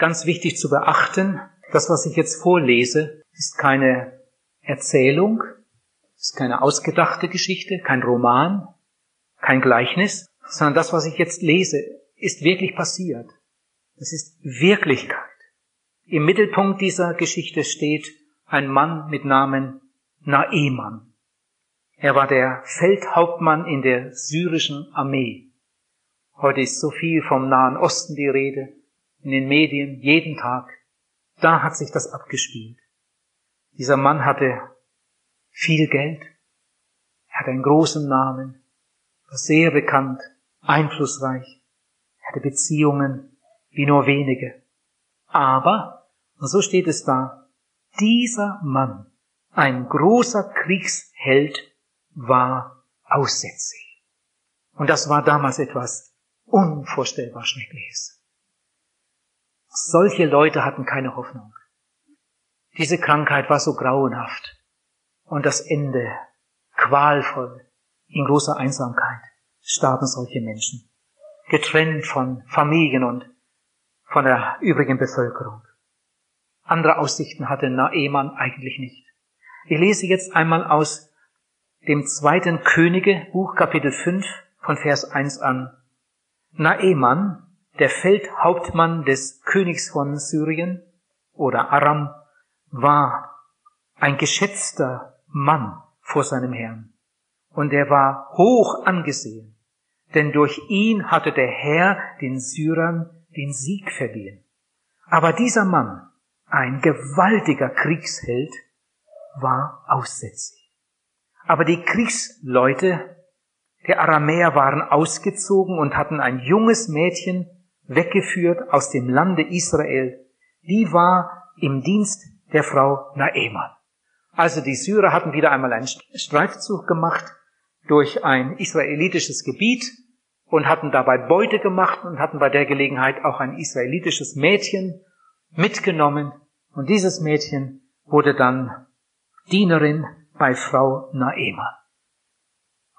ganz wichtig zu beachten, das, was ich jetzt vorlese, ist keine Erzählung, ist keine ausgedachte Geschichte, kein Roman, kein Gleichnis, sondern das, was ich jetzt lese, ist wirklich passiert. Das ist Wirklichkeit. Im Mittelpunkt dieser Geschichte steht ein Mann mit Namen Naeman. Er war der Feldhauptmann in der syrischen Armee. Heute ist so viel vom Nahen Osten die Rede, in den Medien, jeden Tag. Da hat sich das abgespielt. Dieser Mann hatte viel Geld, er hatte einen großen Namen, war sehr bekannt, einflussreich, er hatte Beziehungen wie nur wenige. Aber, und so steht es da, dieser Mann, ein großer Kriegsheld, war aussätzig. Und das war damals etwas unvorstellbar Schreckliches. Solche Leute hatten keine Hoffnung. Diese Krankheit war so grauenhaft und das Ende qualvoll. In großer Einsamkeit starben solche Menschen, getrennt von Familien und von der übrigen Bevölkerung. Andere Aussichten hatte Naeman eigentlich nicht. Ich lese jetzt einmal aus dem zweiten Könige, Buch Kapitel 5 von Vers 1 an. Naeman, der Feldhauptmann des Königs von Syrien oder Aram, war ein geschätzter Mann vor seinem Herrn. Und er war hoch angesehen, denn durch ihn hatte der Herr den Syrern den Sieg verliehen. Aber dieser Mann, ein gewaltiger Kriegsheld, war aussätzig. Aber die Kriegsleute der Aramäer waren ausgezogen und hatten ein junges Mädchen weggeführt aus dem Lande Israel. Die war im Dienst der Frau Naeman. Also die Syrer hatten wieder einmal einen Streifzug gemacht durch ein israelitisches Gebiet und hatten dabei Beute gemacht und hatten bei der Gelegenheit auch ein israelitisches Mädchen mitgenommen. Und dieses Mädchen wurde dann Dienerin bei Frau Naeman.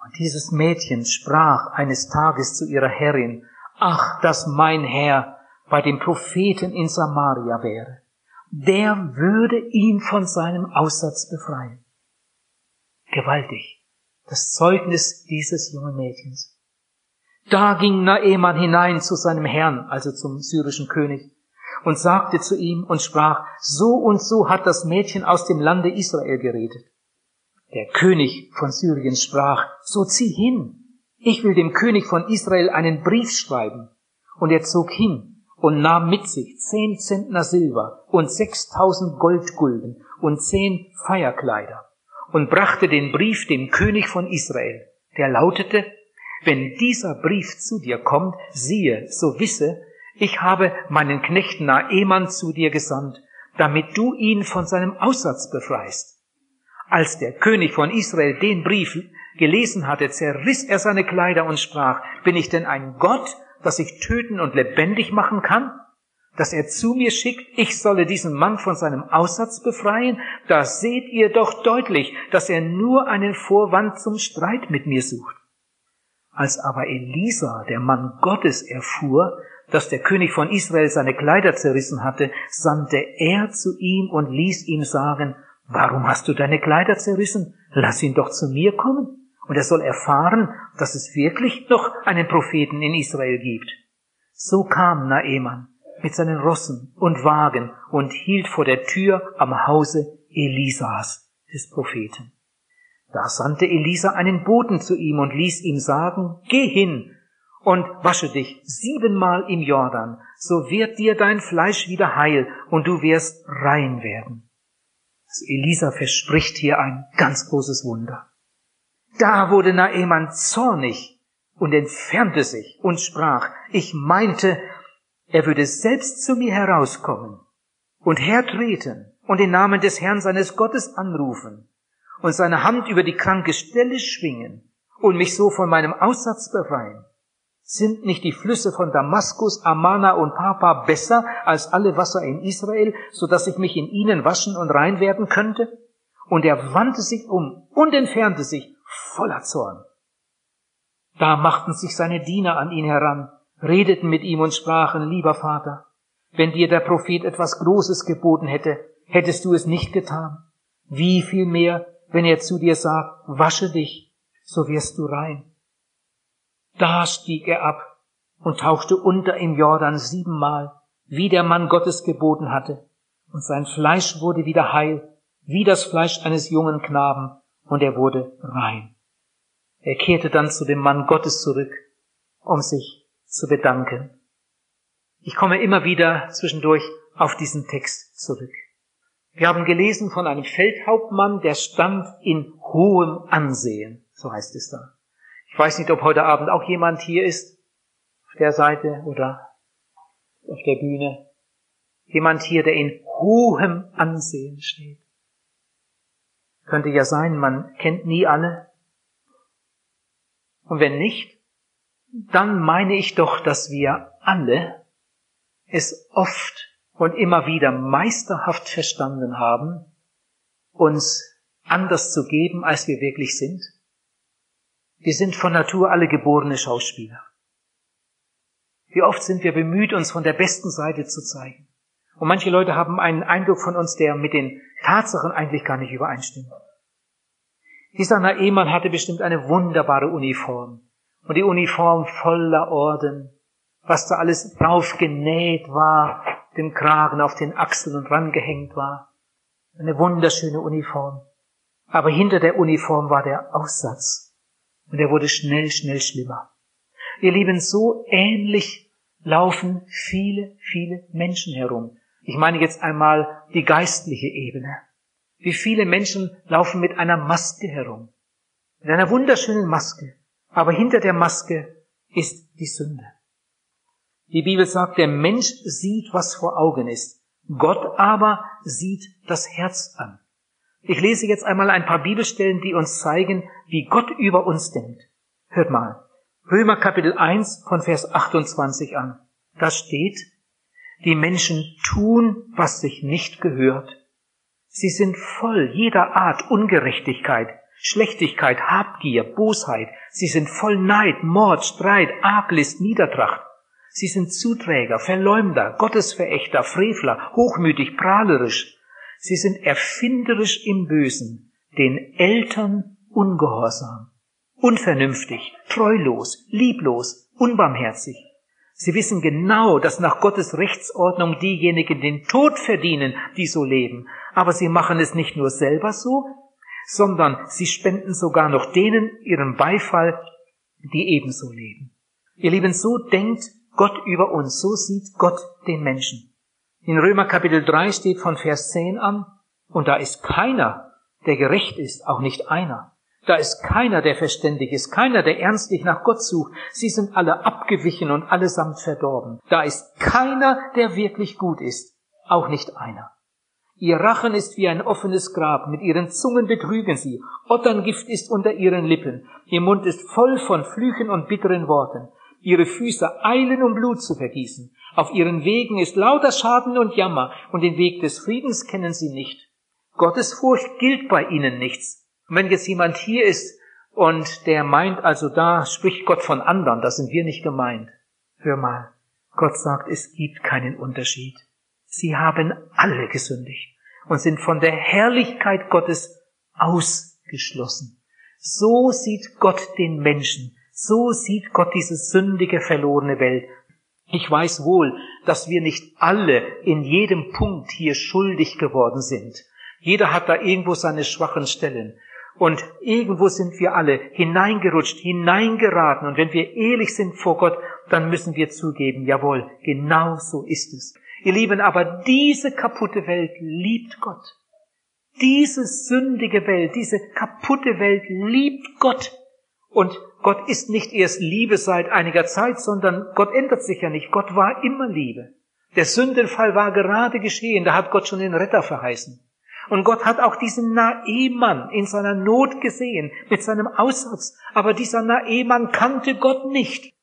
Und dieses Mädchen sprach eines Tages zu ihrer Herrin, ach, dass mein Herr bei dem Propheten in Samaria wäre der würde ihn von seinem Aussatz befreien. Gewaltig. Das Zeugnis dieses jungen Mädchens. Da ging Naeman hinein zu seinem Herrn, also zum syrischen König, und sagte zu ihm und sprach, so und so hat das Mädchen aus dem Lande Israel geredet. Der König von Syrien sprach, so zieh hin, ich will dem König von Israel einen Brief schreiben. Und er zog hin und nahm mit sich zehn Zentner Silber und sechstausend Goldgulden und zehn Feierkleider und brachte den Brief dem König von Israel, der lautete, wenn dieser Brief zu dir kommt, siehe, so wisse, ich habe meinen Knecht Naeman zu dir gesandt, damit du ihn von seinem Aussatz befreist. Als der König von Israel den Brief gelesen hatte, zerriss er seine Kleider und sprach, bin ich denn ein Gott, dass ich töten und lebendig machen kann? Dass er zu mir schickt, ich solle diesen Mann von seinem Aussatz befreien? Da seht ihr doch deutlich, dass er nur einen Vorwand zum Streit mit mir sucht. Als aber Elisa, der Mann Gottes, erfuhr, dass der König von Israel seine Kleider zerrissen hatte, sandte er zu ihm und ließ ihm sagen, warum hast du deine Kleider zerrissen? Lass ihn doch zu mir kommen. Und er soll erfahren, dass es wirklich noch einen Propheten in Israel gibt. So kam Naeman mit seinen Rossen und Wagen und hielt vor der Tür am Hause Elisas, des Propheten. Da sandte Elisa einen Boten zu ihm und ließ ihm sagen, geh hin und wasche dich siebenmal im Jordan, so wird dir dein Fleisch wieder heil und du wirst rein werden. Elisa verspricht hier ein ganz großes Wunder. Da wurde Naeman zornig und entfernte sich und sprach, ich meinte, er würde selbst zu mir herauskommen und hertreten und den Namen des Herrn seines Gottes anrufen und seine Hand über die kranke Stelle schwingen und mich so von meinem Aussatz befreien. Sind nicht die Flüsse von Damaskus, Amana und Papa besser als alle Wasser in Israel, so dass ich mich in ihnen waschen und rein werden könnte? Und er wandte sich um und entfernte sich voller Zorn. Da machten sich seine Diener an ihn heran, redeten mit ihm und sprachen, lieber Vater, Wenn dir der Prophet etwas Großes geboten hätte, hättest du es nicht getan. Wie viel mehr, wenn er zu dir sagt, wasche dich, so wirst du rein. Da stieg er ab und tauchte unter im Jordan siebenmal, wie der Mann Gottes geboten hatte, und sein Fleisch wurde wieder heil, wie das Fleisch eines jungen Knaben, und er wurde rein. Er kehrte dann zu dem Mann Gottes zurück, um sich zu bedanken. Ich komme immer wieder zwischendurch auf diesen Text zurück. Wir haben gelesen von einem Feldhauptmann, der stand in hohem Ansehen, so heißt es da. Ich weiß nicht, ob heute Abend auch jemand hier ist, auf der Seite oder auf der Bühne. Jemand hier, der in hohem Ansehen steht. Könnte ja sein, man kennt nie alle. Und wenn nicht, dann meine ich doch, dass wir alle es oft und immer wieder meisterhaft verstanden haben, uns anders zu geben, als wir wirklich sind. Wir sind von Natur alle geborene Schauspieler. Wie oft sind wir bemüht, uns von der besten Seite zu zeigen. Und manche Leute haben einen Eindruck von uns, der mit den Tatsachen eigentlich gar nicht übereinstimmt. Dieser Naemann hatte bestimmt eine wunderbare Uniform. Und die Uniform voller Orden, was da alles drauf genäht war, den Kragen auf den Achseln und rangehängt war. Eine wunderschöne Uniform. Aber hinter der Uniform war der Aussatz. Und er wurde schnell, schnell schlimmer. Ihr Lieben, so ähnlich laufen viele, viele Menschen herum. Ich meine jetzt einmal die geistliche Ebene. Wie viele Menschen laufen mit einer Maske herum. Mit einer wunderschönen Maske. Aber hinter der Maske ist die Sünde. Die Bibel sagt, der Mensch sieht, was vor Augen ist. Gott aber sieht das Herz an. Ich lese jetzt einmal ein paar Bibelstellen, die uns zeigen, wie Gott über uns denkt. Hört mal. Römer Kapitel 1 von Vers 28 an. Da steht, die Menschen tun, was sich nicht gehört. Sie sind voll jeder Art Ungerechtigkeit, Schlechtigkeit, Habgier, Bosheit. Sie sind voll Neid, Mord, Streit, Arglist, Niedertracht. Sie sind Zuträger, Verleumder, Gottesverächter, Frevler, hochmütig, prahlerisch. Sie sind erfinderisch im Bösen, den Eltern ungehorsam, unvernünftig, treulos, lieblos, unbarmherzig. Sie wissen genau, dass nach Gottes Rechtsordnung diejenigen den Tod verdienen, die so leben. Aber sie machen es nicht nur selber so, sondern sie spenden sogar noch denen ihren Beifall, die ebenso leben. Ihr Lieben, so denkt Gott über uns. So sieht Gott den Menschen. In Römer Kapitel 3 steht von Vers 10 an, und da ist keiner, der gerecht ist, auch nicht einer. Da ist keiner, der verständig ist, keiner, der ernstlich nach Gott sucht. Sie sind alle abgewichen und allesamt verdorben. Da ist keiner, der wirklich gut ist, auch nicht einer. Ihr Rachen ist wie ein offenes Grab, mit ihren Zungen betrügen sie, Otterngift ist unter ihren Lippen, ihr Mund ist voll von Flüchen und bitteren Worten. Ihre Füße eilen, um Blut zu vergießen. Auf ihren Wegen ist lauter Schaden und Jammer, und den Weg des Friedens kennen sie nicht. Gottes Furcht gilt bei ihnen nichts. Und wenn jetzt jemand hier ist und der meint, also da spricht Gott von anderen, da sind wir nicht gemeint. Hör mal, Gott sagt, es gibt keinen Unterschied. Sie haben alle gesündigt und sind von der Herrlichkeit Gottes ausgeschlossen. So sieht Gott den Menschen. So sieht Gott diese sündige, verlorene Welt. Ich weiß wohl, dass wir nicht alle in jedem Punkt hier schuldig geworden sind. Jeder hat da irgendwo seine schwachen Stellen. Und irgendwo sind wir alle hineingerutscht, hineingeraten. Und wenn wir ehrlich sind vor Gott, dann müssen wir zugeben, jawohl, genau so ist es. Ihr Lieben, aber diese kaputte Welt liebt Gott. Diese sündige Welt, diese kaputte Welt liebt Gott. Und Gott ist nicht erst Liebe seit einiger Zeit, sondern Gott ändert sich ja nicht. Gott war immer Liebe. Der Sündenfall war gerade geschehen, da hat Gott schon den Retter verheißen. Und Gott hat auch diesen Naemann in seiner Not gesehen, mit seinem Aussatz. Aber dieser Naemann kannte Gott nicht.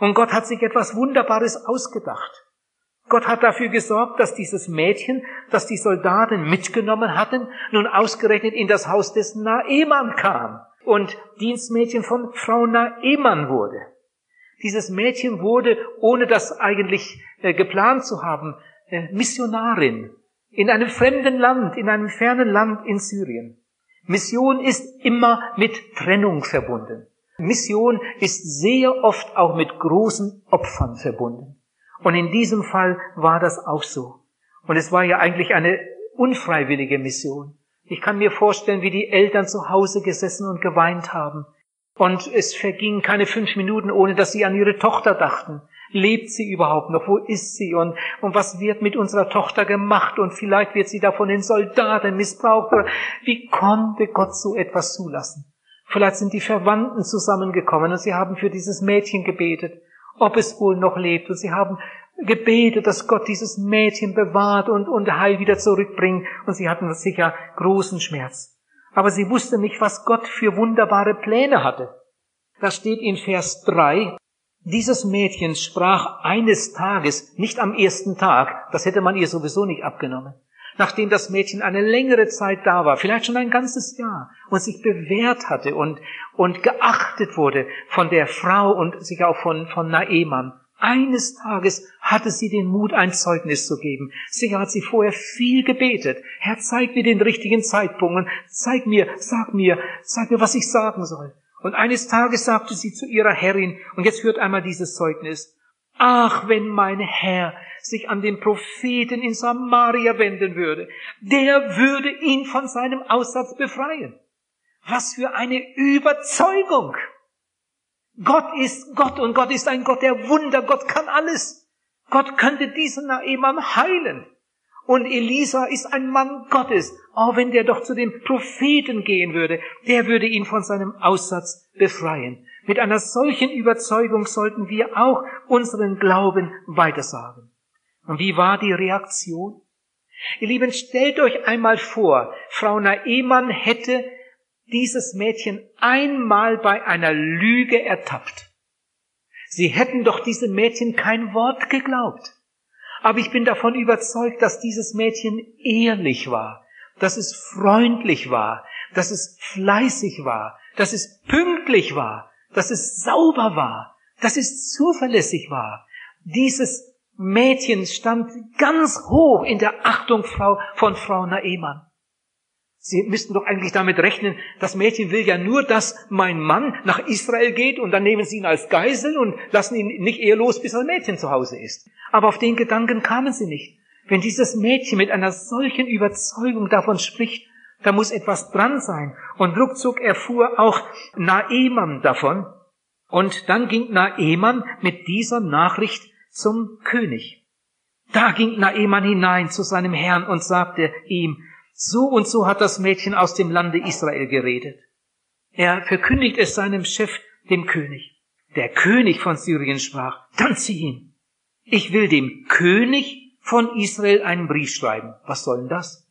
Und Gott hat sich etwas Wunderbares ausgedacht. Gott hat dafür gesorgt, dass dieses Mädchen, das die Soldaten mitgenommen hatten, nun ausgerechnet in das Haus des Naemann kam und Dienstmädchen von Frau Naemann wurde. Dieses Mädchen wurde, ohne das eigentlich äh, geplant zu haben, äh, Missionarin in einem fremden Land, in einem fernen Land in Syrien. Mission ist immer mit Trennung verbunden. Mission ist sehr oft auch mit großen Opfern verbunden. Und in diesem Fall war das auch so. Und es war ja eigentlich eine unfreiwillige Mission. Ich kann mir vorstellen, wie die Eltern zu Hause gesessen und geweint haben. Und es vergingen keine fünf Minuten, ohne dass sie an ihre Tochter dachten. Lebt sie überhaupt noch? Wo ist sie? Und, und was wird mit unserer Tochter gemacht? Und vielleicht wird sie davon in Soldaten missbraucht. Wie konnte Gott so etwas zulassen? Vielleicht sind die Verwandten zusammengekommen und sie haben für dieses Mädchen gebetet, ob es wohl noch lebt. Und sie haben gebetet, dass Gott dieses Mädchen bewahrt und, und heil wieder zurückbringt. Und sie hatten sicher großen Schmerz. Aber sie wusste nicht, was Gott für wunderbare Pläne hatte. Da steht in Vers 3, dieses Mädchen sprach eines Tages, nicht am ersten Tag, das hätte man ihr sowieso nicht abgenommen, nachdem das Mädchen eine längere Zeit da war, vielleicht schon ein ganzes Jahr, und sich bewährt hatte und, und geachtet wurde von der Frau und sich auch von, von Naeman. Eines Tages hatte sie den Mut, ein Zeugnis zu geben. Sicher hat sie vorher viel gebetet. Herr, zeig mir den richtigen Zeitpunkt und zeig mir, sag mir, sag mir, was ich sagen soll. Und eines Tages sagte sie zu ihrer Herrin, und jetzt hört einmal dieses Zeugnis, Ach, wenn mein Herr sich an den Propheten in Samaria wenden würde, der würde ihn von seinem Aussatz befreien. Was für eine Überzeugung! Gott ist Gott und Gott ist ein Gott der Wunder. Gott kann alles. Gott könnte diesen Naaman heilen. Und Elisa ist ein Mann Gottes. Oh, wenn der doch zu dem Propheten gehen würde, der würde ihn von seinem Aussatz befreien. Mit einer solchen Überzeugung sollten wir auch unseren Glauben weitersagen. Und wie war die Reaktion? Ihr Lieben, stellt euch einmal vor, Frau Naemann hätte dieses Mädchen einmal bei einer Lüge ertappt. Sie hätten doch diesem Mädchen kein Wort geglaubt. Aber ich bin davon überzeugt, dass dieses Mädchen ehrlich war, dass es freundlich war, dass es fleißig war, dass es pünktlich war, dass es sauber war, dass es zuverlässig war. Dieses Mädchen stand ganz hoch in der Achtung von Frau Naemann. Sie müssten doch eigentlich damit rechnen, das Mädchen will ja nur, dass mein Mann nach Israel geht und dann nehmen sie ihn als Geisel und lassen ihn nicht ehelos, bis ein Mädchen zu Hause ist. Aber auf den Gedanken kamen sie nicht. Wenn dieses Mädchen mit einer solchen Überzeugung davon spricht, da muss etwas dran sein. Und ruckzuck erfuhr auch Naeman davon. Und dann ging Naeman mit dieser Nachricht zum König. Da ging Naeman hinein zu seinem Herrn und sagte ihm, so und so hat das Mädchen aus dem Lande Israel geredet. Er verkündigt es seinem Chef, dem König. Der König von Syrien sprach, dann zieh ihn. Ich will dem König von Israel einen Brief schreiben. Was soll denn das?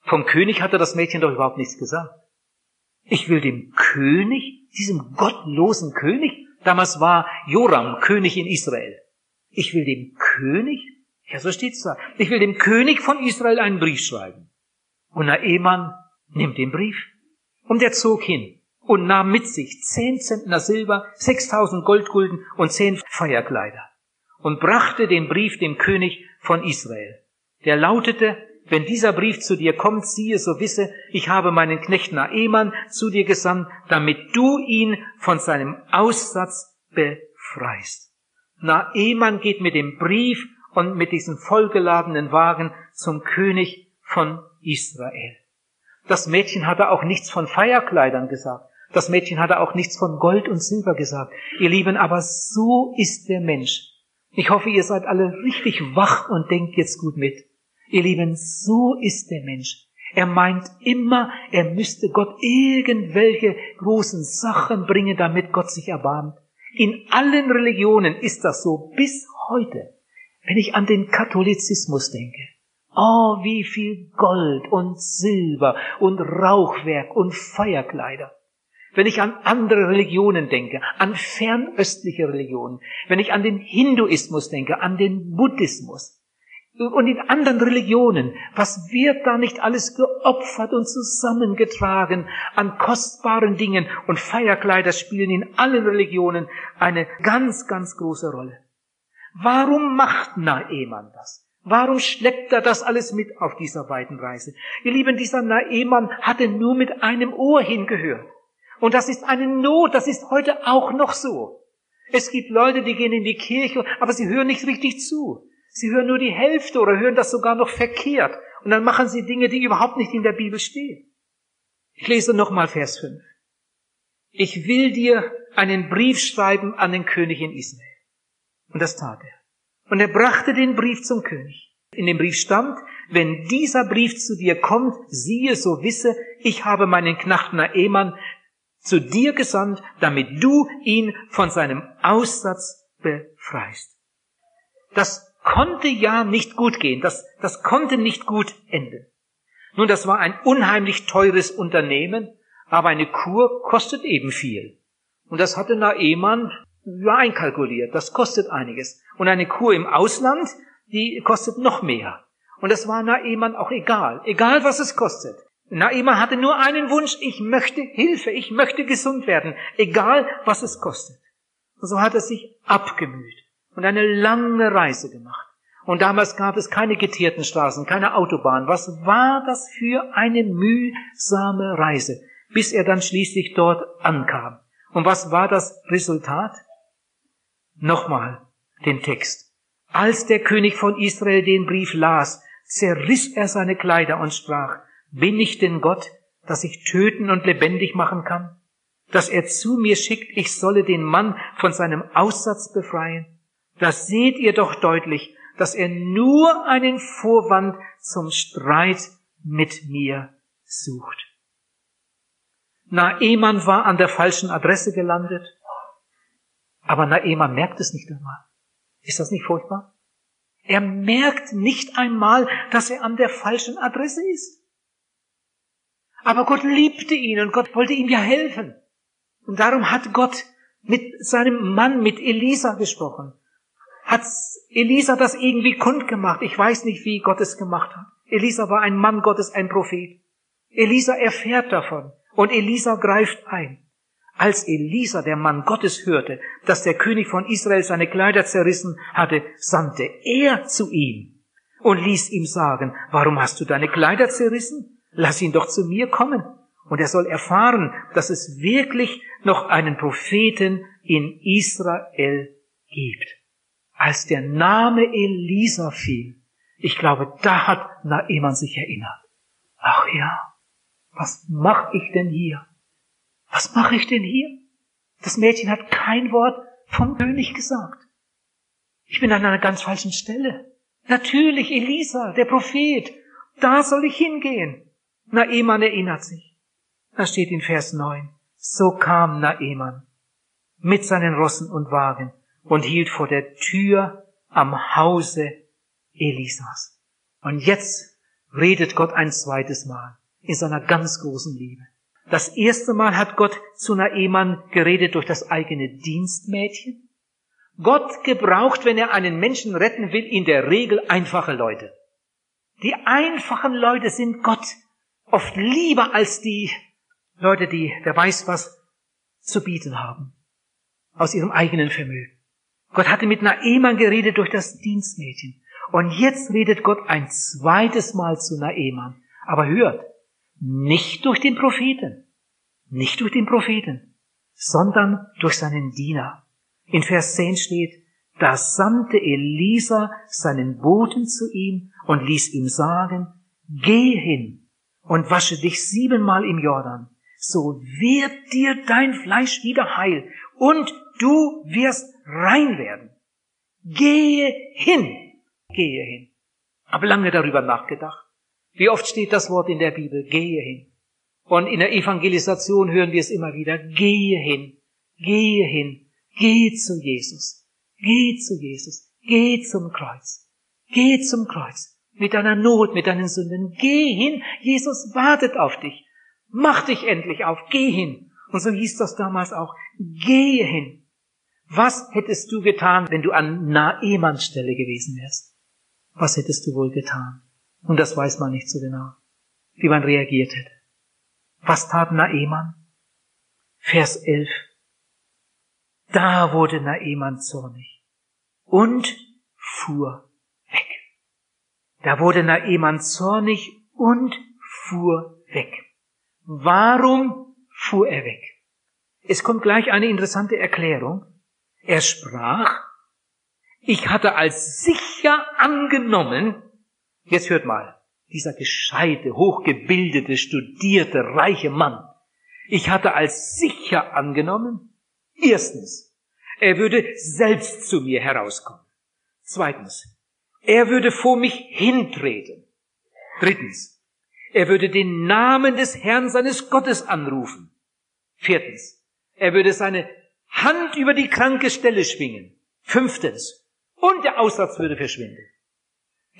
Vom König hatte das Mädchen doch überhaupt nichts gesagt. Ich will dem König, diesem gottlosen König, damals war Joram König in Israel. Ich will dem König, ja so steht's da, ich will dem König von Israel einen Brief schreiben. Und Naeman nimmt den Brief und er zog hin und nahm mit sich zehn Zentner Silber, sechstausend Goldgulden und zehn Feierkleider und brachte den Brief dem König von Israel. Der lautete, wenn dieser Brief zu dir kommt, siehe, so wisse, ich habe meinen Knecht Naeman zu dir gesandt, damit du ihn von seinem Aussatz befreist. Naeman geht mit dem Brief und mit diesem vollgeladenen Wagen zum König von Israel. Das Mädchen hatte auch nichts von Feierkleidern gesagt. Das Mädchen hatte auch nichts von Gold und Silber gesagt. Ihr Lieben, aber so ist der Mensch. Ich hoffe, ihr seid alle richtig wach und denkt jetzt gut mit. Ihr Lieben, so ist der Mensch. Er meint immer, er müsste Gott irgendwelche großen Sachen bringen, damit Gott sich erbarmt. In allen Religionen ist das so bis heute. Wenn ich an den Katholizismus denke, Oh, wie viel Gold und Silber und Rauchwerk und Feierkleider. Wenn ich an andere Religionen denke, an fernöstliche Religionen, wenn ich an den Hinduismus denke, an den Buddhismus, und in anderen Religionen, was wird da nicht alles geopfert und zusammengetragen an kostbaren Dingen und Feierkleider spielen in allen Religionen eine ganz, ganz große Rolle. Warum macht Naeman das? Warum schleppt er das alles mit auf dieser weiten Reise? Ihr Lieben, dieser Naeman hatte nur mit einem Ohr hingehört. Und das ist eine Not, das ist heute auch noch so. Es gibt Leute, die gehen in die Kirche, aber sie hören nicht richtig zu. Sie hören nur die Hälfte oder hören das sogar noch verkehrt. Und dann machen sie Dinge, die überhaupt nicht in der Bibel stehen. Ich lese nochmal Vers 5. Ich will dir einen Brief schreiben an den König in Israel. Und das tat er. Und er brachte den Brief zum König. In dem Brief stand, wenn dieser Brief zu dir kommt, siehe, so wisse, ich habe meinen Knacht Naeman zu dir gesandt, damit du ihn von seinem Aussatz befreist. Das konnte ja nicht gut gehen. Das, das konnte nicht gut enden. Nun, das war ein unheimlich teures Unternehmen, aber eine Kur kostet eben viel. Und das hatte Naemann einkalkuliert. Das kostet einiges. Und eine Kur im Ausland, die kostet noch mehr. Und das war Naemann auch egal. Egal, was es kostet. Naemann hatte nur einen Wunsch. Ich möchte Hilfe. Ich möchte gesund werden. Egal, was es kostet. Und so hat er sich abgemüht und eine lange Reise gemacht. Und damals gab es keine geteerten Straßen, keine Autobahn. Was war das für eine mühsame Reise, bis er dann schließlich dort ankam? Und was war das Resultat? Nochmal den Text. Als der König von Israel den Brief las, zerriss er seine Kleider und sprach, bin ich denn Gott, dass ich töten und lebendig machen kann? Dass er zu mir schickt, ich solle den Mann von seinem Aussatz befreien? Das seht ihr doch deutlich, dass er nur einen Vorwand zum Streit mit mir sucht. Naeman war an der falschen Adresse gelandet, aber Naeman merkt es nicht einmal. Ist das nicht furchtbar? Er merkt nicht einmal, dass er an der falschen Adresse ist. Aber Gott liebte ihn und Gott wollte ihm ja helfen. Und darum hat Gott mit seinem Mann, mit Elisa gesprochen hat Elisa das irgendwie kundgemacht. Ich weiß nicht, wie Gott es gemacht hat. Elisa war ein Mann Gottes, ein Prophet. Elisa erfährt davon und Elisa greift ein. Als Elisa, der Mann Gottes, hörte, dass der König von Israel seine Kleider zerrissen hatte, sandte er zu ihm und ließ ihm sagen, warum hast du deine Kleider zerrissen? Lass ihn doch zu mir kommen. Und er soll erfahren, dass es wirklich noch einen Propheten in Israel gibt als der Name Elisa fiel, ich glaube, da hat Naeman sich erinnert. Ach ja, was mache ich denn hier? Was mache ich denn hier? Das Mädchen hat kein Wort vom König gesagt. Ich bin an einer ganz falschen Stelle. Natürlich, Elisa, der Prophet, da soll ich hingehen. Naeman erinnert sich. Da steht in Vers 9, so kam Naeman mit seinen Rossen und Wagen und hielt vor der Tür am Hause Elisas. Und jetzt redet Gott ein zweites Mal in seiner ganz großen Liebe. Das erste Mal hat Gott zu Naeman geredet durch das eigene Dienstmädchen. Gott gebraucht, wenn er einen Menschen retten will, in der Regel einfache Leute. Die einfachen Leute sind Gott oft lieber als die Leute, die, wer weiß was, zu bieten haben. Aus ihrem eigenen Vermögen. Gott hatte mit Naeman geredet durch das Dienstmädchen. Und jetzt redet Gott ein zweites Mal zu Naeman. Aber hört, nicht durch den Propheten, nicht durch den Propheten, sondern durch seinen Diener. In Vers 10 steht, da sandte Elisa seinen Boten zu ihm und ließ ihm sagen, geh hin und wasche dich siebenmal im Jordan, so wird dir dein Fleisch wieder heil und du wirst rein werden. Gehe hin, gehe hin. Habe lange darüber nachgedacht. Wie oft steht das Wort in der Bibel, gehe hin. Und in der Evangelisation hören wir es immer wieder, gehe hin, gehe hin, geh zu Jesus, geh zu Jesus, geh zum Kreuz, geh zum Kreuz, mit deiner Not, mit deinen Sünden, geh hin, Jesus wartet auf dich, mach dich endlich auf, geh hin. Und so hieß das damals auch, gehe hin. Was hättest du getan, wenn du an Naemans Stelle gewesen wärst? was hättest du wohl getan? Und das weiß man nicht so genau, wie man reagiert hätte. Was tat Naeman? Vers 11. Da wurde Naeman zornig und fuhr weg. Da wurde Naeman zornig und fuhr weg. Warum fuhr er weg? Es kommt gleich eine interessante Erklärung. Er sprach, ich hatte als sicher angenommen, jetzt hört mal, dieser gescheite, hochgebildete, studierte, reiche Mann, ich hatte als sicher angenommen, erstens, er würde selbst zu mir herauskommen. Zweitens, er würde vor mich hintreten. Drittens, er würde den Namen des Herrn seines Gottes anrufen. Viertens, er würde seine Hand über die kranke Stelle schwingen. Fünftens, und der Aussatz würde verschwinden.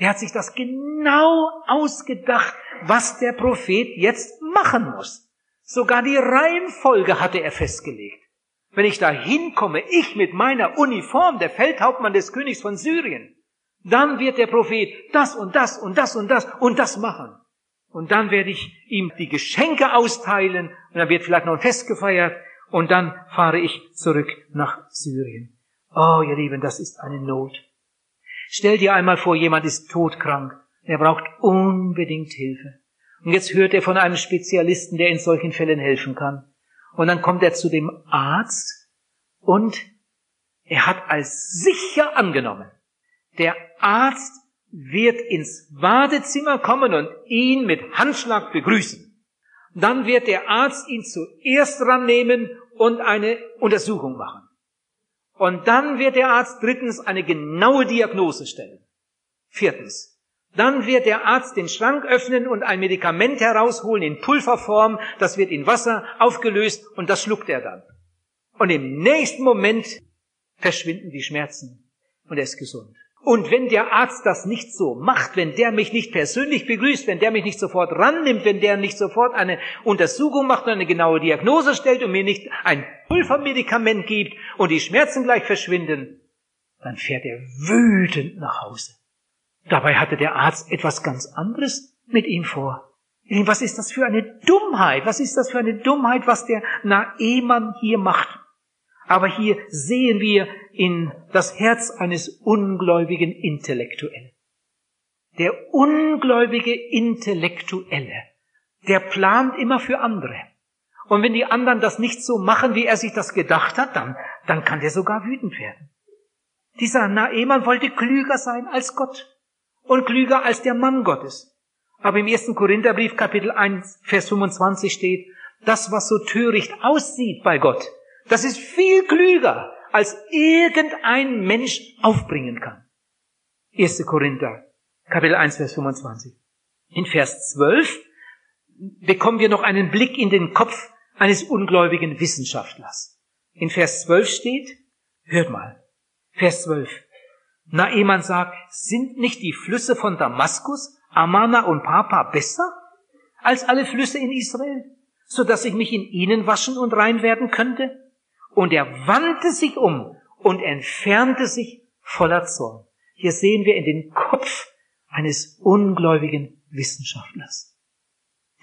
Der hat sich das genau ausgedacht, was der Prophet jetzt machen muss. Sogar die Reihenfolge hatte er festgelegt. Wenn ich da hinkomme, ich mit meiner Uniform, der Feldhauptmann des Königs von Syrien, dann wird der Prophet das und das und das und das und das machen. Und dann werde ich ihm die Geschenke austeilen und dann wird vielleicht noch ein Fest gefeiert und dann fahre ich zurück nach Syrien. Oh, ihr Lieben, das ist eine Not. Stell dir einmal vor, jemand ist todkrank. Er braucht unbedingt Hilfe. Und jetzt hört er von einem Spezialisten, der in solchen Fällen helfen kann. Und dann kommt er zu dem Arzt und er hat als sicher angenommen, der Arzt wird ins Badezimmer kommen und ihn mit Handschlag begrüßen. Dann wird der Arzt ihn zuerst rannehmen und eine Untersuchung machen. Und dann wird der Arzt drittens eine genaue Diagnose stellen. Viertens. Dann wird der Arzt den Schrank öffnen und ein Medikament herausholen in Pulverform, das wird in Wasser aufgelöst und das schluckt er dann. Und im nächsten Moment verschwinden die Schmerzen und er ist gesund. Und wenn der Arzt das nicht so macht, wenn der mich nicht persönlich begrüßt, wenn der mich nicht sofort rannimmt, wenn der nicht sofort eine Untersuchung macht und eine genaue Diagnose stellt und mir nicht ein Pulvermedikament gibt und die Schmerzen gleich verschwinden, dann fährt er wütend nach Hause. Dabei hatte der Arzt etwas ganz anderes mit ihm vor. Was ist das für eine Dummheit? Was ist das für eine Dummheit, was der Naemann hier macht? Aber hier sehen wir in das Herz eines ungläubigen Intellektuellen. Der ungläubige Intellektuelle, der plant immer für andere. Und wenn die anderen das nicht so machen, wie er sich das gedacht hat, dann, dann kann der sogar wütend werden. Dieser Naemann wollte klüger sein als Gott und klüger als der Mann Gottes. Aber im ersten Korintherbrief Kapitel 1, Vers 25 steht, das, was so töricht aussieht bei Gott, das ist viel klüger, als irgendein Mensch aufbringen kann. 1. Korinther, Kapitel 1, Vers 25. In Vers 12 bekommen wir noch einen Blick in den Kopf eines ungläubigen Wissenschaftlers. In Vers 12 steht, hört mal, Vers 12. Naeman sagt, sind nicht die Flüsse von Damaskus, Amana und Papa besser als alle Flüsse in Israel, so dass ich mich in ihnen waschen und rein werden könnte? Und er wandte sich um und entfernte sich voller Zorn. Hier sehen wir in den Kopf eines ungläubigen Wissenschaftlers.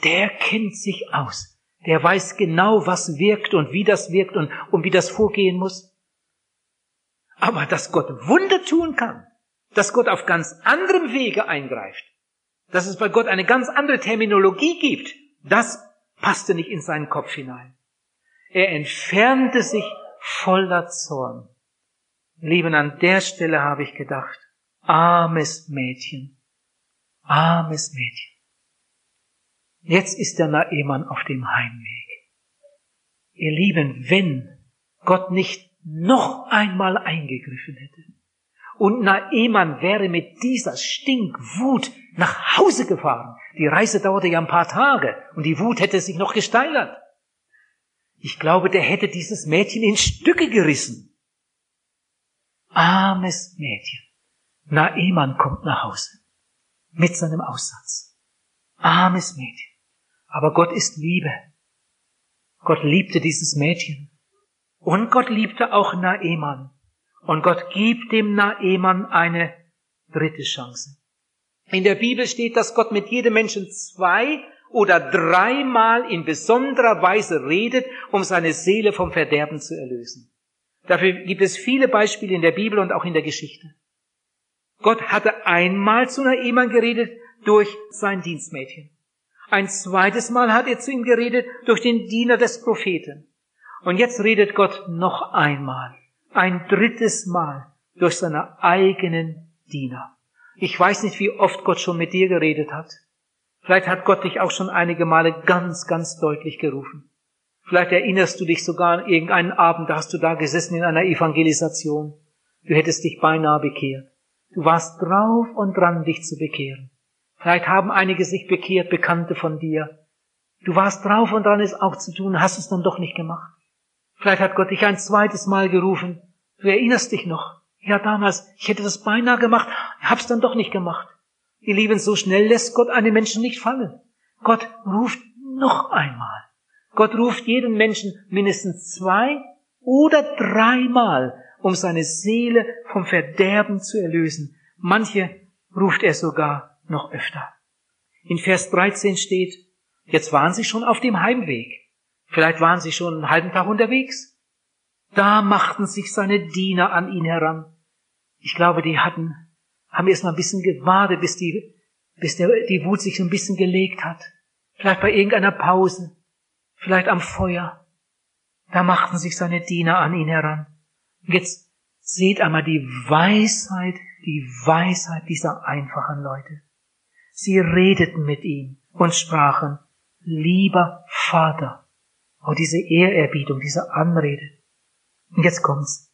Der kennt sich aus. Der weiß genau, was wirkt und wie das wirkt und, und wie das vorgehen muss. Aber dass Gott Wunder tun kann, dass Gott auf ganz anderem Wege eingreift, dass es bei Gott eine ganz andere Terminologie gibt, das passte nicht in seinen Kopf hinein. Er entfernte sich voller Zorn. Lieben, an der Stelle habe ich gedacht, armes Mädchen, armes Mädchen. Jetzt ist der Naemann auf dem Heimweg. Ihr Lieben, wenn Gott nicht noch einmal eingegriffen hätte und Naemann wäre mit dieser Stinkwut nach Hause gefahren, die Reise dauerte ja ein paar Tage und die Wut hätte sich noch gesteigert, ich glaube, der hätte dieses Mädchen in Stücke gerissen. Armes Mädchen. Naemann kommt nach Hause mit seinem Aussatz. Armes Mädchen. Aber Gott ist Liebe. Gott liebte dieses Mädchen. Und Gott liebte auch Naemann. Und Gott gibt dem Naemann eine dritte Chance. In der Bibel steht, dass Gott mit jedem Menschen zwei oder dreimal in besonderer Weise redet, um seine Seele vom Verderben zu erlösen. Dafür gibt es viele Beispiele in der Bibel und auch in der Geschichte. Gott hatte einmal zu einer Ehemann geredet durch sein Dienstmädchen. Ein zweites Mal hat er zu ihm geredet durch den Diener des Propheten. Und jetzt redet Gott noch einmal, ein drittes Mal durch seine eigenen Diener. Ich weiß nicht, wie oft Gott schon mit dir geredet hat. Vielleicht hat Gott dich auch schon einige Male ganz, ganz deutlich gerufen. Vielleicht erinnerst du dich sogar an irgendeinen Abend, da hast du da gesessen in einer Evangelisation. Du hättest dich beinahe bekehrt. Du warst drauf und dran, dich zu bekehren. Vielleicht haben einige sich bekehrt, Bekannte von dir. Du warst drauf und dran, es auch zu tun, hast es dann doch nicht gemacht. Vielleicht hat Gott dich ein zweites Mal gerufen. Du erinnerst dich noch. Ja, damals, ich hätte das beinahe gemacht, hab's dann doch nicht gemacht. Ihr Lieben, so schnell lässt Gott einen Menschen nicht fallen. Gott ruft noch einmal. Gott ruft jeden Menschen mindestens zwei oder dreimal, um seine Seele vom Verderben zu erlösen. Manche ruft er sogar noch öfter. In Vers 13 steht, jetzt waren sie schon auf dem Heimweg. Vielleicht waren sie schon einen halben Tag unterwegs. Da machten sich seine Diener an ihn heran. Ich glaube, die hatten, haben erst mal ein bisschen gewartet, bis die, bis der, die Wut sich so ein bisschen gelegt hat. Vielleicht bei irgendeiner Pause. Vielleicht am Feuer. Da machten sich seine Diener an ihn heran. Und jetzt seht einmal die Weisheit, die Weisheit dieser einfachen Leute. Sie redeten mit ihm und sprachen, lieber Vater, Oh, diese Ehrerbietung, diese Anrede. Und jetzt kommt's.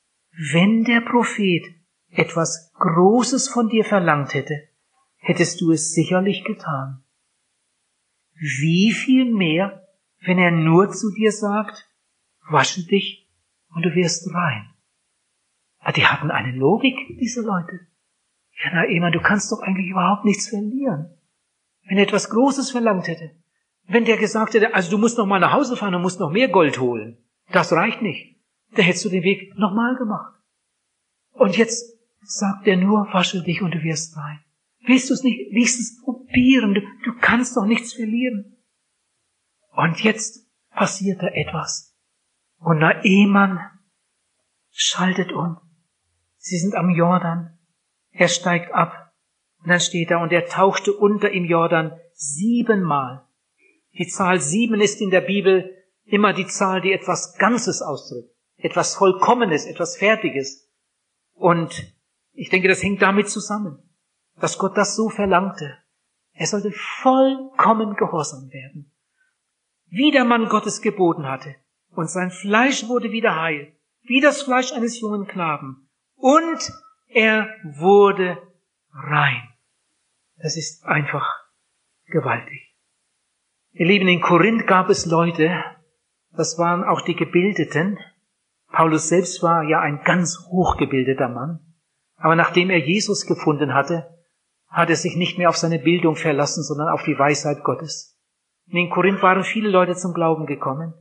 Wenn der Prophet etwas Großes von dir verlangt hätte, hättest du es sicherlich getan. Wie viel mehr, wenn er nur zu dir sagt, wasche dich und du wirst rein. Ja, die hatten eine Logik, diese Leute. Ja, na, Ema, du kannst doch eigentlich überhaupt nichts verlieren. Wenn er etwas Großes verlangt hätte, wenn der gesagt hätte, also du musst noch mal nach Hause fahren und musst noch mehr Gold holen, das reicht nicht. Da hättest du den Weg nochmal gemacht. Und jetzt sagt er nur, wasche dich und du wirst rein. Willst du es nicht wenigstens probieren? Du, du kannst doch nichts verlieren. Und jetzt passiert da etwas. Und Naemann schaltet um. Sie sind am Jordan. Er steigt ab. Und dann steht er, und er tauchte unter im Jordan siebenmal. Die Zahl sieben ist in der Bibel immer die Zahl, die etwas Ganzes ausdrückt, etwas Vollkommenes, etwas Fertiges. Und ich denke, das hängt damit zusammen, dass Gott das so verlangte. Er sollte vollkommen gehorsam werden. Wie der Mann Gottes geboten hatte. Und sein Fleisch wurde wieder heil, wie das Fleisch eines jungen Knaben. Und er wurde rein. Das ist einfach gewaltig. Ihr Lieben, in Korinth gab es Leute, das waren auch die Gebildeten. Paulus selbst war ja ein ganz hochgebildeter Mann. Aber nachdem er Jesus gefunden hatte, hat er sich nicht mehr auf seine Bildung verlassen, sondern auf die Weisheit Gottes. Und in Korinth waren viele Leute zum Glauben gekommen.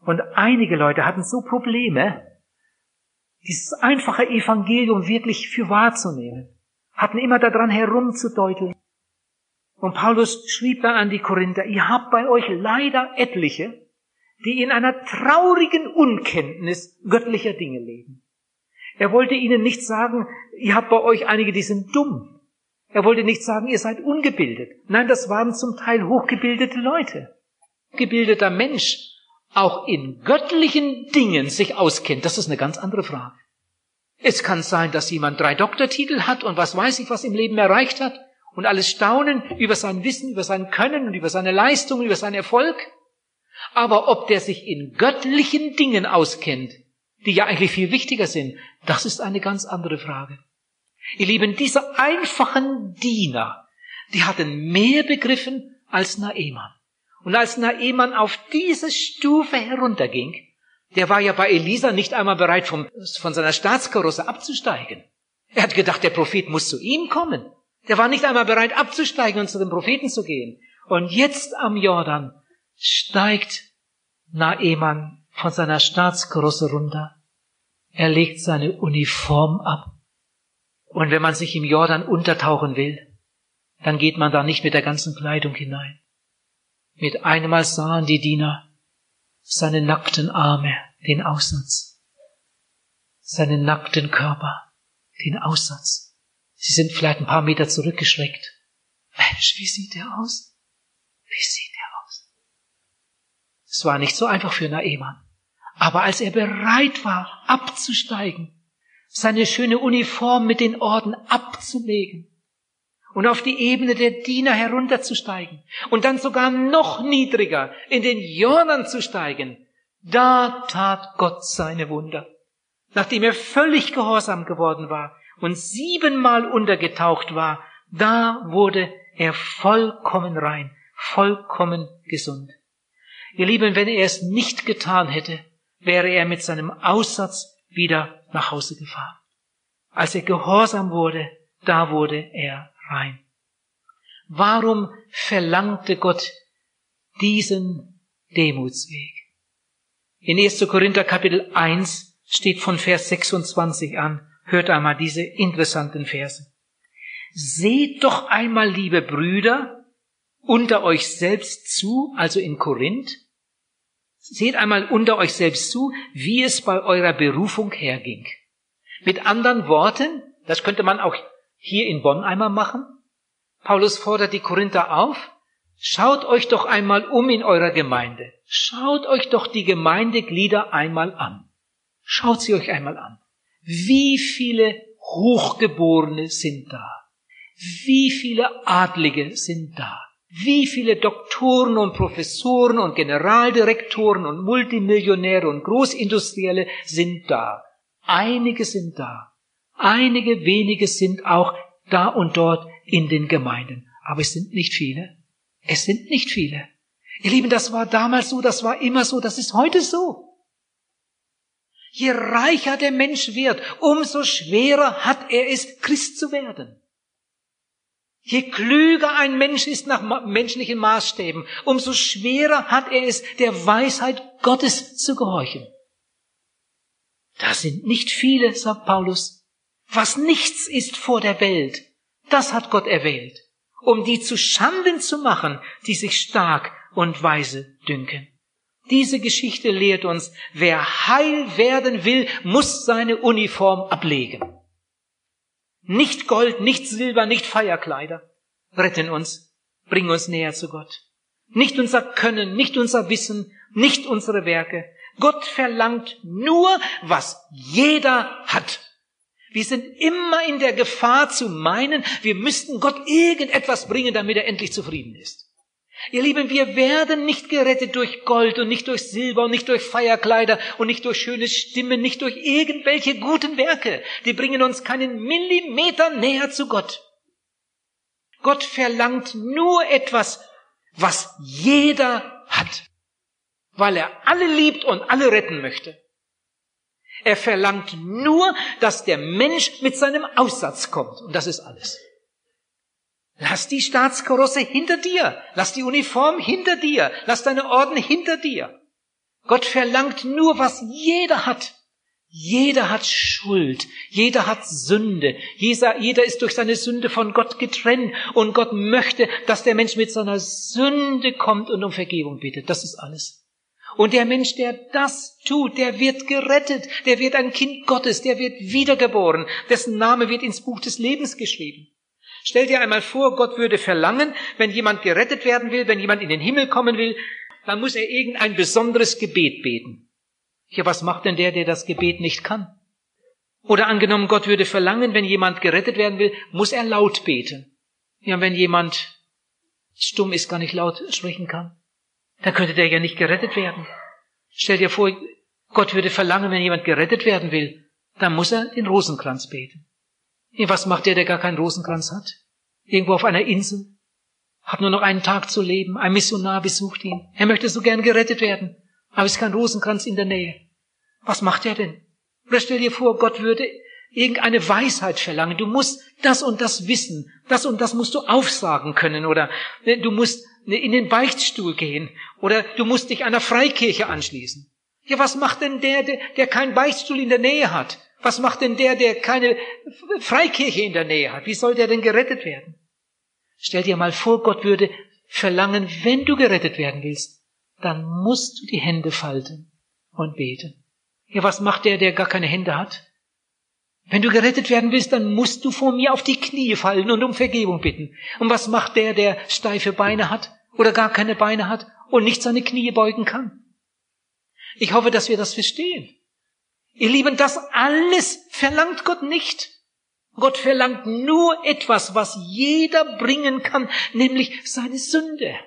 Und einige Leute hatten so Probleme, dieses einfache Evangelium wirklich für wahrzunehmen, hatten immer daran herumzudeuteln. Und Paulus schrieb dann an die Korinther, ihr habt bei euch leider etliche, die in einer traurigen Unkenntnis göttlicher Dinge leben. Er wollte ihnen nicht sagen, ihr habt bei euch einige, die sind dumm. Er wollte nicht sagen, ihr seid ungebildet. Nein, das waren zum Teil hochgebildete Leute. Gebildeter Mensch auch in göttlichen Dingen sich auskennt, das ist eine ganz andere Frage. Es kann sein, dass jemand drei Doktortitel hat und was weiß ich, was im Leben erreicht hat und alles staunen über sein Wissen, über sein Können und über seine Leistung, über seinen Erfolg. Aber ob der sich in göttlichen Dingen auskennt, die ja eigentlich viel wichtiger sind, das ist eine ganz andere Frage. Ihr Lieben, diese einfachen Diener, die hatten mehr begriffen als Naemann. Und als Naemann auf diese Stufe herunterging, der war ja bei Elisa nicht einmal bereit, vom, von seiner Staatskarosse abzusteigen. Er hat gedacht, der Prophet muss zu ihm kommen. Der war nicht einmal bereit abzusteigen und zu den Propheten zu gehen. Und jetzt am Jordan steigt Naeman von seiner Staatskrosse runter. Er legt seine Uniform ab. Und wenn man sich im Jordan untertauchen will, dann geht man da nicht mit der ganzen Kleidung hinein. Mit einmal sahen die Diener seine nackten Arme, den Aussatz, seinen nackten Körper, den Aussatz. Sie sind vielleicht ein paar Meter zurückgeschreckt. Mensch, wie sieht der aus? Wie sieht der aus? Es war nicht so einfach für Naemann. Aber als er bereit war, abzusteigen, seine schöne Uniform mit den Orden abzulegen und auf die Ebene der Diener herunterzusteigen und dann sogar noch niedriger in den Jordan zu steigen, da tat Gott seine Wunder. Nachdem er völlig gehorsam geworden war und siebenmal untergetaucht war, da wurde er vollkommen rein, vollkommen gesund. Ihr Lieben, wenn er es nicht getan hätte, wäre er mit seinem Aussatz wieder nach Hause gefahren. Als er gehorsam wurde, da wurde er rein. Warum verlangte Gott diesen Demutsweg? In 1. Korinther Kapitel 1 steht von Vers 26 an, hört einmal diese interessanten Verse. Seht doch einmal, liebe Brüder, unter euch selbst zu, also in Korinth, seht einmal unter euch selbst zu, wie es bei eurer Berufung herging. Mit anderen Worten, das könnte man auch hier in Bonn einmal machen. Paulus fordert die Korinther auf, schaut euch doch einmal um in eurer Gemeinde. Schaut euch doch die Gemeindeglieder einmal an. Schaut sie euch einmal an. Wie viele Hochgeborene sind da? Wie viele Adlige sind da? Wie viele Doktoren und Professoren und Generaldirektoren und Multimillionäre und Großindustrielle sind da? Einige sind da. Einige wenige sind auch da und dort in den Gemeinden. Aber es sind nicht viele. Es sind nicht viele. Ihr Lieben, das war damals so, das war immer so, das ist heute so. Je reicher der Mensch wird, umso schwerer hat er es, Christ zu werden. Je klüger ein Mensch ist nach menschlichen Maßstäben, umso schwerer hat er es, der Weisheit Gottes zu gehorchen. Das sind nicht viele, sagt Paulus. Was nichts ist vor der Welt, das hat Gott erwählt, um die zu Schanden zu machen, die sich stark und weise dünken. Diese Geschichte lehrt uns, wer heil werden will, muss seine Uniform ablegen. Nicht Gold, nicht Silber, nicht Feierkleider retten uns, bringen uns näher zu Gott. Nicht unser Können, nicht unser Wissen, nicht unsere Werke. Gott verlangt nur, was jeder hat. Wir sind immer in der Gefahr zu meinen, wir müssten Gott irgendetwas bringen, damit er endlich zufrieden ist. Ihr Lieben, wir werden nicht gerettet durch Gold und nicht durch Silber und nicht durch Feierkleider und nicht durch schöne Stimmen, nicht durch irgendwelche guten Werke. Die bringen uns keinen Millimeter näher zu Gott. Gott verlangt nur etwas, was jeder hat, weil er alle liebt und alle retten möchte. Er verlangt nur, dass der Mensch mit seinem Aussatz kommt. Und das ist alles. Lass die Staatskarosse hinter dir. Lass die Uniform hinter dir. Lass deine Orden hinter dir. Gott verlangt nur, was jeder hat. Jeder hat Schuld, jeder hat Sünde, jeder, ist durch seine Sünde von Gott getrennt und Gott möchte, dass der Mensch mit seiner Sünde kommt und um Vergebung bittet. Das ist alles. Und der Mensch, der das tut, der wird gerettet, der wird ein Kind Gottes, der wird wiedergeboren, dessen Name wird ins Buch des Lebens geschrieben. Stell dir einmal vor, Gott würde verlangen, wenn jemand gerettet werden will, wenn jemand in den Himmel kommen will, dann muss er irgendein besonderes Gebet beten. Ja, was macht denn der, der das Gebet nicht kann? Oder angenommen, Gott würde verlangen, wenn jemand gerettet werden will, muss er laut beten. Ja, wenn jemand stumm ist, gar nicht laut sprechen kann, dann könnte der ja nicht gerettet werden. Stell dir vor, Gott würde verlangen, wenn jemand gerettet werden will, dann muss er den Rosenkranz beten. Was macht der, der gar keinen Rosenkranz hat? Irgendwo auf einer Insel? Hat nur noch einen Tag zu leben. Ein Missionar besucht ihn. Er möchte so gern gerettet werden. Aber es ist kein Rosenkranz in der Nähe. Was macht er denn? Oder stell dir vor, Gott würde irgendeine Weisheit verlangen. Du musst das und das wissen. Das und das musst du aufsagen können. Oder äh, du musst in den Beichtstuhl gehen. Oder du musst dich einer Freikirche anschließen. Ja, was macht denn der, der, der keinen Beichtstuhl in der Nähe hat? Was macht denn der, der keine Freikirche in der Nähe hat? Wie soll der denn gerettet werden? Stell dir mal vor, Gott würde verlangen, wenn du gerettet werden willst, dann musst du die Hände falten und beten. Ja, was macht der, der gar keine Hände hat? Wenn du gerettet werden willst, dann musst du vor mir auf die Knie fallen und um Vergebung bitten. Und was macht der, der steife Beine hat oder gar keine Beine hat und nicht seine Knie beugen kann? Ich hoffe, dass wir das verstehen. Ihr Lieben, das alles verlangt Gott nicht. Gott verlangt nur etwas, was jeder bringen kann, nämlich seine Sünde.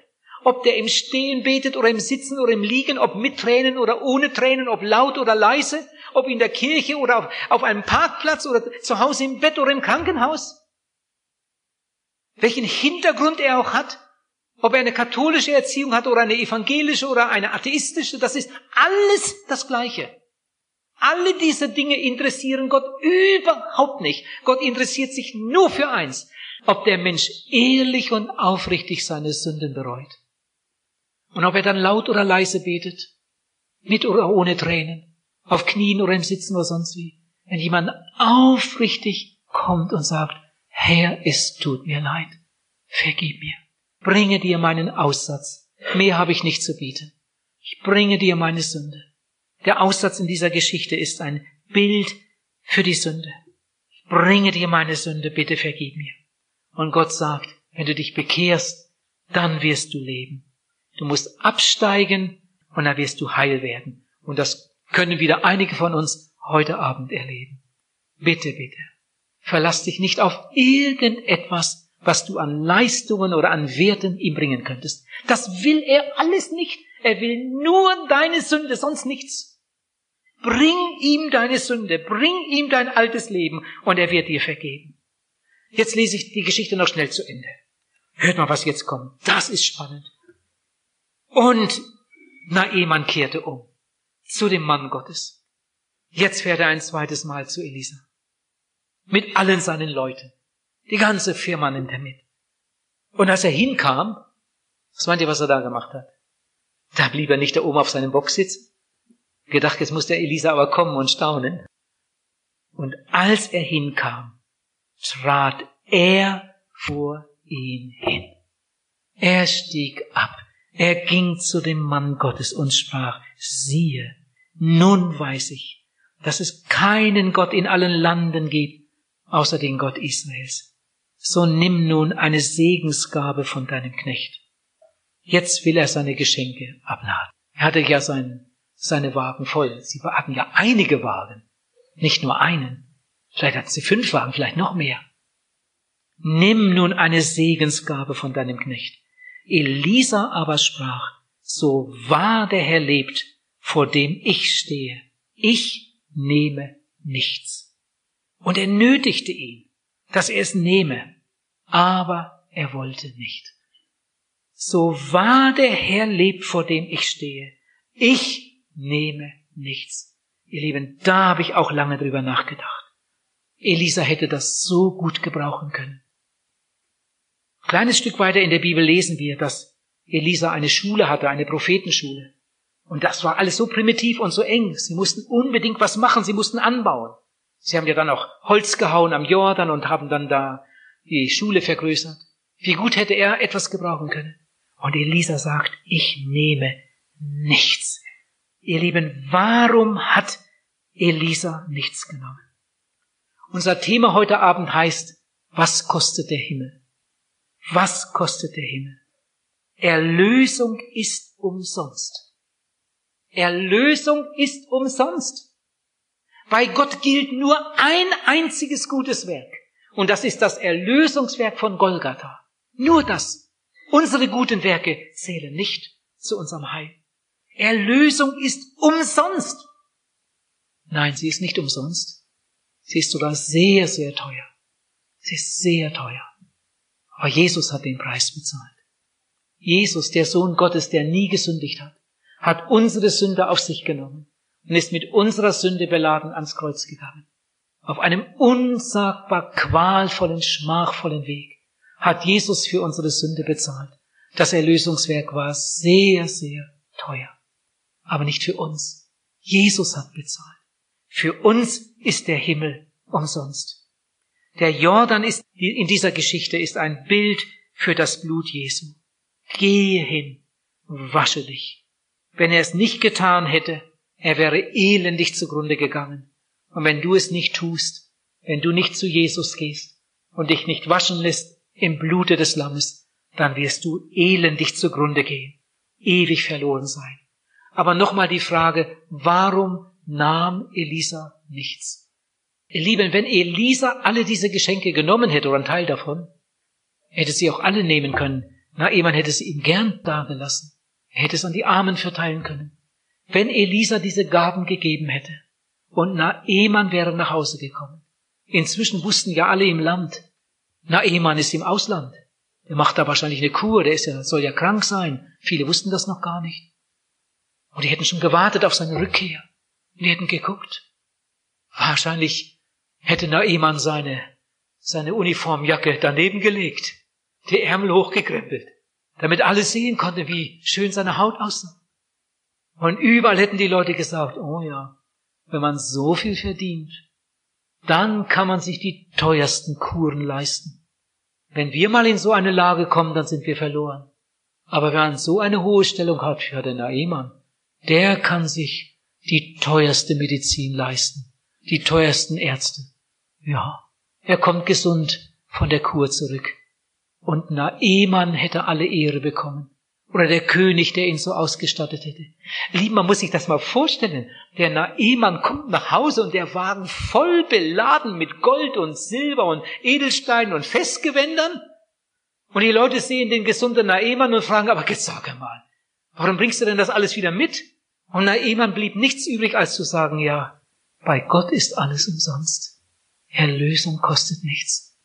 Ob der im Stehen betet oder im Sitzen oder im Liegen, ob mit Tränen oder ohne Tränen, ob laut oder leise, ob in der Kirche oder auf, auf einem Parkplatz oder zu Hause im Bett oder im Krankenhaus. Welchen Hintergrund er auch hat, ob er eine katholische Erziehung hat oder eine evangelische oder eine atheistische, das ist alles das Gleiche. Alle diese Dinge interessieren Gott überhaupt nicht. Gott interessiert sich nur für eins, ob der Mensch ehrlich und aufrichtig seine Sünden bereut. Und ob er dann laut oder leise betet, mit oder ohne Tränen, auf Knien oder im Sitzen oder sonst wie. Wenn jemand aufrichtig kommt und sagt, Herr, es tut mir leid, vergib mir, bringe dir meinen Aussatz, mehr habe ich nicht zu bieten. Ich bringe dir meine Sünde. Der Aussatz in dieser Geschichte ist ein Bild für die Sünde. Bringe dir meine Sünde, bitte vergib mir. Und Gott sagt, wenn du dich bekehrst, dann wirst du leben. Du musst absteigen und dann wirst du heil werden. Und das können wieder einige von uns heute Abend erleben. Bitte, bitte. Verlass dich nicht auf irgendetwas, was du an Leistungen oder an Werten ihm bringen könntest. Das will er alles nicht. Er will nur deine Sünde, sonst nichts. Bring ihm deine Sünde, bring ihm dein altes Leben und er wird dir vergeben. Jetzt lese ich die Geschichte noch schnell zu Ende. Hört mal, was jetzt kommt. Das ist spannend. Und Naemann kehrte um zu dem Mann Gottes. Jetzt fährt er ein zweites Mal zu Elisa. Mit allen seinen Leuten. Die ganze Firma nimmt er mit. Und als er hinkam, was meint ihr, was er da gemacht hat? Da blieb er nicht da oben auf seinem Bock sitzen, gedacht, jetzt muss der Elisa aber kommen und staunen. Und als er hinkam, trat er vor ihn hin. Er stieg ab, er ging zu dem Mann Gottes und sprach, siehe, nun weiß ich, dass es keinen Gott in allen Landen gibt, außer den Gott Israels. So nimm nun eine Segensgabe von deinem Knecht. Jetzt will er seine Geschenke abladen. Er hatte ja seinen seine Wagen voll. Sie hatten ja einige Wagen, nicht nur einen. Vielleicht hatten sie fünf Wagen, vielleicht noch mehr. Nimm nun eine Segensgabe von deinem Knecht. Elisa aber sprach, so wahr der Herr lebt, vor dem ich stehe, ich nehme nichts. Und er nötigte ihn, dass er es nehme, aber er wollte nicht. So wahr der Herr lebt, vor dem ich stehe, ich nehme nichts. Ihr Lieben, da habe ich auch lange drüber nachgedacht. Elisa hätte das so gut gebrauchen können. kleines Stück weiter in der Bibel lesen wir, dass Elisa eine Schule hatte, eine Prophetenschule. Und das war alles so primitiv und so eng. Sie mussten unbedingt was machen, sie mussten anbauen. Sie haben ja dann auch Holz gehauen am Jordan und haben dann da die Schule vergrößert. Wie gut hätte er etwas gebrauchen können. Und Elisa sagt, ich nehme nichts. Ihr Lieben, warum hat Elisa nichts genommen? Unser Thema heute Abend heißt, was kostet der Himmel? Was kostet der Himmel? Erlösung ist umsonst. Erlösung ist umsonst. Bei Gott gilt nur ein einziges gutes Werk. Und das ist das Erlösungswerk von Golgatha. Nur das. Unsere guten Werke zählen nicht zu unserem Heil. Erlösung ist umsonst. Nein, sie ist nicht umsonst. Sie ist sogar sehr, sehr teuer. Sie ist sehr teuer. Aber Jesus hat den Preis bezahlt. Jesus, der Sohn Gottes, der nie gesündigt hat, hat unsere Sünde auf sich genommen und ist mit unserer Sünde beladen ans Kreuz gegangen. Auf einem unsagbar qualvollen, schmachvollen Weg hat Jesus für unsere Sünde bezahlt. Das Erlösungswerk war sehr, sehr teuer aber nicht für uns. Jesus hat bezahlt. Für uns ist der Himmel umsonst. Der Jordan ist in dieser Geschichte ist ein Bild für das Blut Jesu. Gehe hin, wasche dich. Wenn er es nicht getan hätte, er wäre elendig zugrunde gegangen. Und wenn du es nicht tust, wenn du nicht zu Jesus gehst und dich nicht waschen lässt im Blute des Lammes, dann wirst du elendig zugrunde gehen, ewig verloren sein. Aber nochmal die Frage, warum nahm Elisa nichts? Ihr Lieben, wenn Elisa alle diese Geschenke genommen hätte oder einen Teil davon, hätte sie auch alle nehmen können. Na, Ehemann hätte sie ihm gern dagelassen. Er hätte es an die Armen verteilen können. Wenn Elisa diese Gaben gegeben hätte und Naemann wäre nach Hause gekommen. Inzwischen wussten ja alle im Land, Naemann ist im Ausland. Der macht da wahrscheinlich eine Kur, der ist ja, soll ja krank sein. Viele wussten das noch gar nicht. Und die hätten schon gewartet auf seine Rückkehr. Die hätten geguckt. Wahrscheinlich hätte Naemann seine, seine Uniformjacke daneben gelegt, die Ärmel hochgekrempelt, damit alle sehen konnten, wie schön seine Haut aussah. Und überall hätten die Leute gesagt, oh ja, wenn man so viel verdient, dann kann man sich die teuersten Kuren leisten. Wenn wir mal in so eine Lage kommen, dann sind wir verloren. Aber wenn man so eine hohe Stellung hat, wie der Naemann, der kann sich die teuerste Medizin leisten, die teuersten Ärzte. Ja, er kommt gesund von der Kur zurück. Und Naemann hätte alle Ehre bekommen. Oder der König, der ihn so ausgestattet hätte. Lieb, man muss sich das mal vorstellen. Der Naemann kommt nach Hause und der Wagen voll beladen mit Gold und Silber und Edelsteinen und Festgewändern. Und die Leute sehen den gesunden Naemann und fragen, aber jetzt sag mal, warum bringst du denn das alles wieder mit? Und Naemann blieb nichts übrig, als zu sagen, ja, bei Gott ist alles umsonst. Erlösung kostet nichts.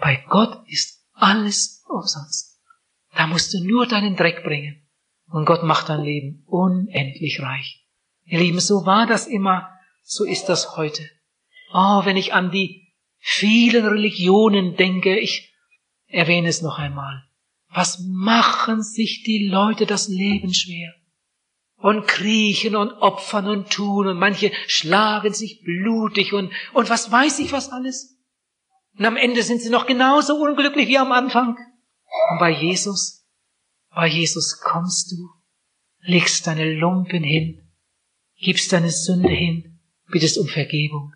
Bei Gott ist alles umsonst. Da musst du nur deinen Dreck bringen. Und Gott macht dein Leben unendlich reich. Ihr Lieben, so war das immer, so ist das heute. Oh, wenn ich an die vielen Religionen denke, ich erwähne es noch einmal. Was machen sich die Leute das Leben schwer? Und kriechen und opfern und tun und manche schlagen sich blutig und, und was weiß ich was alles. Und am Ende sind sie noch genauso unglücklich wie am Anfang. Und bei Jesus, bei Jesus kommst du, legst deine Lumpen hin, gibst deine Sünde hin, bittest um Vergebung,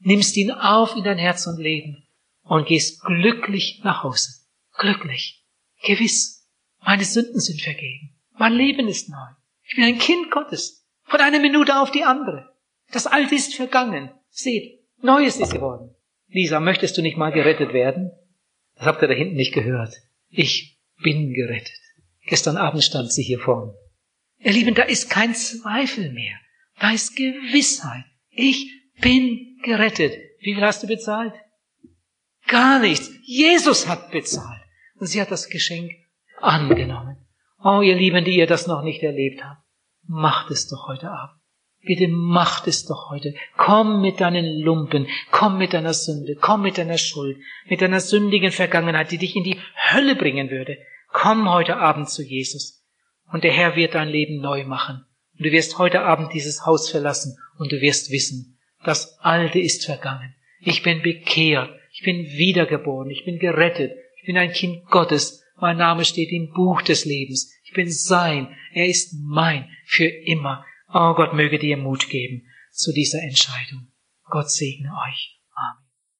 nimmst ihn auf in dein Herz und Leben und gehst glücklich nach Hause. Glücklich. Gewiss. Meine Sünden sind vergeben. Mein Leben ist neu. Ich bin ein Kind Gottes. Von einer Minute auf die andere. Das Alte ist vergangen. Seht, Neues ist geworden. Lisa, möchtest du nicht mal gerettet werden? Das habt ihr da hinten nicht gehört. Ich bin gerettet. Gestern Abend stand sie hier vorne. Ihr Lieben, da ist kein Zweifel mehr. Da ist Gewissheit. Ich bin gerettet. Wie viel hast du bezahlt? Gar nichts. Jesus hat bezahlt. Und sie hat das Geschenk angenommen. Oh, ihr Lieben, die ihr das noch nicht erlebt habt, macht es doch heute Abend. Bitte macht es doch heute. Komm mit deinen Lumpen, komm mit deiner Sünde, komm mit deiner Schuld, mit deiner sündigen Vergangenheit, die dich in die Hölle bringen würde. Komm heute Abend zu Jesus. Und der Herr wird dein Leben neu machen. Und du wirst heute Abend dieses Haus verlassen und du wirst wissen, das Alte ist vergangen. Ich bin bekehrt, ich bin wiedergeboren, ich bin gerettet, ich bin ein Kind Gottes, mein Name steht im Buch des Lebens. Ich bin sein, er ist mein für immer. Oh Gott möge dir Mut geben zu dieser Entscheidung. Gott segne euch.